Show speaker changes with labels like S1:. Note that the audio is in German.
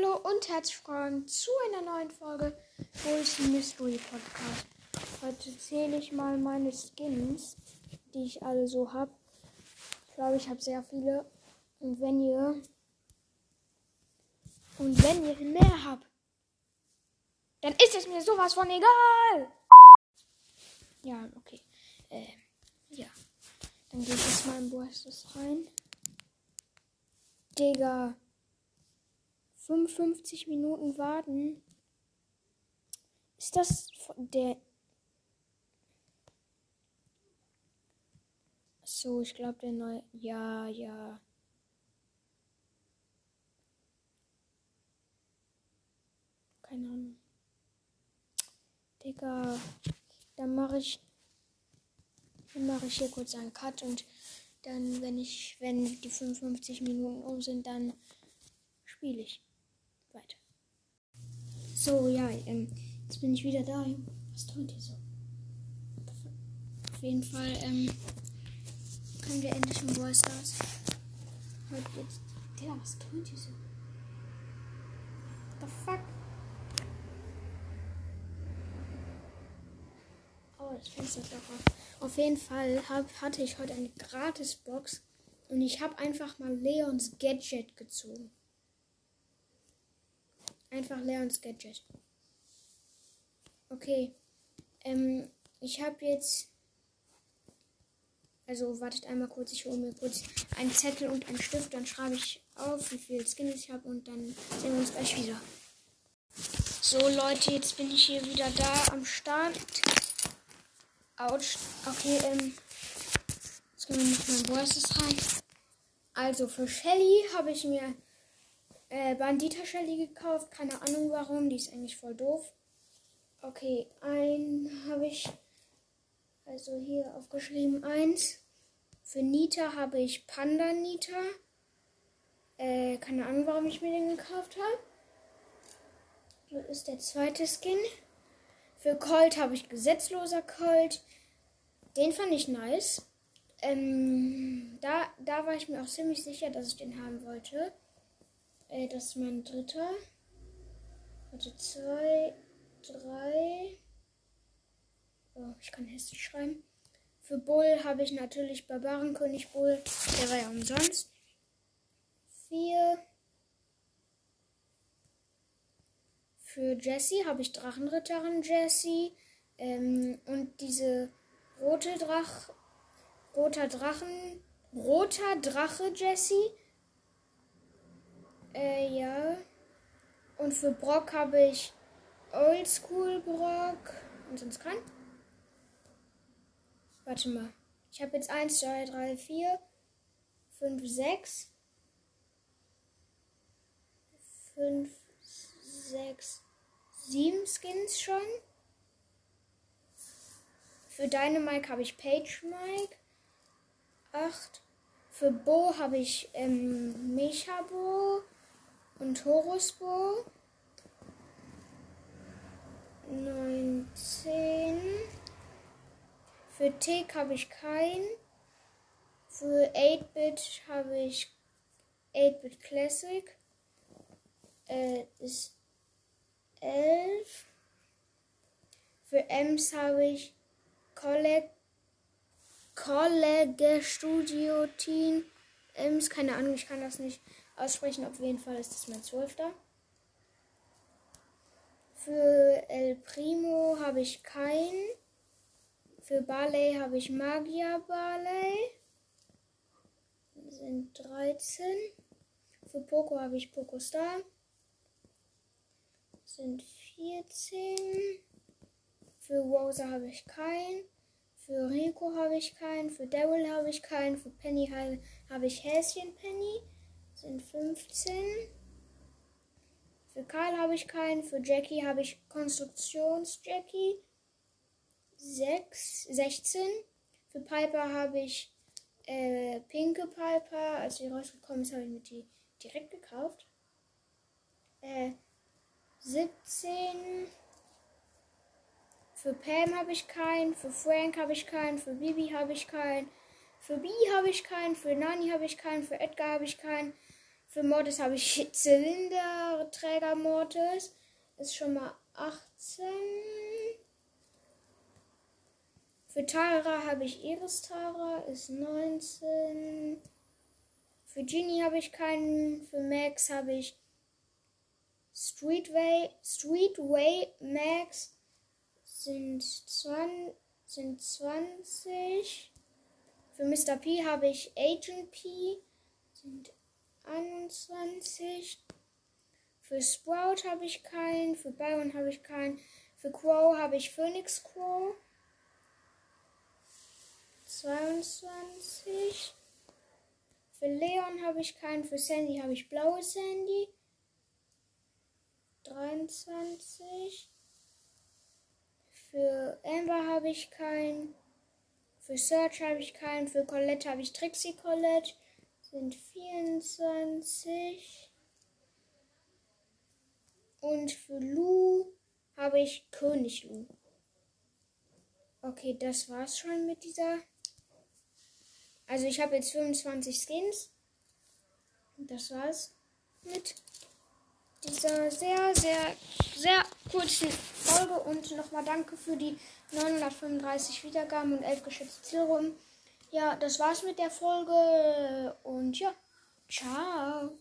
S1: Hallo und herzlich willkommen zu einer neuen Folge Bulls Mystery Podcast. Heute zähle ich mal meine Skins, die ich alle so habe. Ich glaube, ich habe sehr viele. Und wenn ihr und wenn ihr mehr habt, dann ist es mir sowas von egal. Ja, okay. Äh, ja. Dann gehe ich jetzt mal in Boastes rein. Digga. 55 Minuten warten. Ist das der. So, ich glaube der neue. Ja, ja. Keine Ahnung. Digga. Dann mache ich. Dann mache ich hier kurz einen Cut und dann, wenn ich, wenn die 55 Minuten um sind, dann spiele ich. Ja, ähm, jetzt bin ich wieder da. Was tut ihr so? Auf jeden Fall, ähm, können wir endlich in Brawl Stars. Heute jetzt. Der, was tut ihr so? What the fuck? Oh, das Fenster ist doch auf. Auf jeden Fall hab, hatte ich heute eine Gratis-Box und ich habe einfach mal Leons Gadget gezogen. Einfach Leons Gadget. Okay. Ähm, ich habe jetzt. Also wartet einmal kurz, ich hole mir kurz einen Zettel und einen Stift, dann schreibe ich auf, wie viele Skins ich habe und dann sehen wir uns gleich wieder. So Leute, jetzt bin ich hier wieder da am Start. Autsch. Okay, ähm. Jetzt gehen wir mit meinen Voices rein. Also für Shelly habe ich mir äh, Bandita Shelly gekauft. Keine Ahnung warum. Die ist eigentlich voll doof. Okay, ein habe ich. Also hier aufgeschrieben eins. Für Nita habe ich Panda Nita. Äh, keine Ahnung, warum ich mir den gekauft habe. Das ist der zweite Skin. Für Colt habe ich gesetzloser Colt. Den fand ich nice. Ähm, da, da war ich mir auch ziemlich sicher, dass ich den haben wollte. Äh, das ist mein dritter. Also zwei, drei. Oh, ich kann hässlich schreiben. Für Bull habe ich natürlich Barbarenkönig Bull. Der war ja umsonst. Vier. Für Jessie habe ich Drachenritterin Jessie. Ähm, und diese rote Drach. Roter Drachen. Roter Drache Jessie. Äh, ja. Und für Brock habe ich Oldschool Brock. Und sonst kein. Warte mal. Ich habe jetzt 1, 2, 3, 4, 5, 6. 5, 6, 7 Skins schon. Für Dynamike habe ich Page Mike. 8. Für Bo habe ich ähm, Mechabo und Horusbo. 19. Für Tick habe ich keinen. Für 8-Bit habe ich 8-Bit Classic. Äh, ist 11. Für Ems habe ich Collect College Studio Team. Ems, keine Ahnung, ich kann das nicht aussprechen. Auf jeden Fall ist das mein zwölfter. Für El Primo habe ich keinen. Für Barley habe ich Magier Barley. Sind 13. Für Poco habe ich Poco Star. Sind 14. Für Rosa habe ich keinen. Für Rico habe ich keinen. Für Daryl habe ich keinen. Für Penny habe ich Häschen Penny. Sind 15. Für Karl habe ich keinen. Für Jackie habe ich Konstruktions Jackie. 6, 16. Für Piper habe ich äh, Pinke Piper. Als sie rausgekommen ist, habe ich mir die direkt gekauft. Äh, 17. Für Pam habe ich keinen, für Frank habe ich keinen, für Bibi habe ich keinen, für Bee habe ich keinen, für Nani habe ich keinen, für Edgar habe ich keinen, Für Mortis habe ich Zylinderträger Mortis. Ist schon mal 18. Für Tara habe ich Iris Tara, ist 19. Für Genie habe ich keinen. Für Max habe ich Streetway, Streetway Max sind 20, sind 20. Für Mr. P habe ich Agent P sind 21. Für Sprout habe ich keinen. Für Byron habe ich keinen. Für Crow habe ich Phoenix Crow. 22. Für Leon habe ich keinen. Für Sandy habe ich blaue Sandy. 23. Für Amber habe ich keinen. Für Search habe ich keinen. Für Colette habe ich Trixie Colette. Sind 24. Und für Lu habe ich König Lu. Okay, das war's schon mit dieser. Also ich habe jetzt 25 Skins. Das war's mit dieser sehr, sehr, sehr kurzen Folge. Und nochmal danke für die 935 Wiedergaben und 11 geschätzte Zielrunden. Ja, das war's mit der Folge. Und ja, ciao.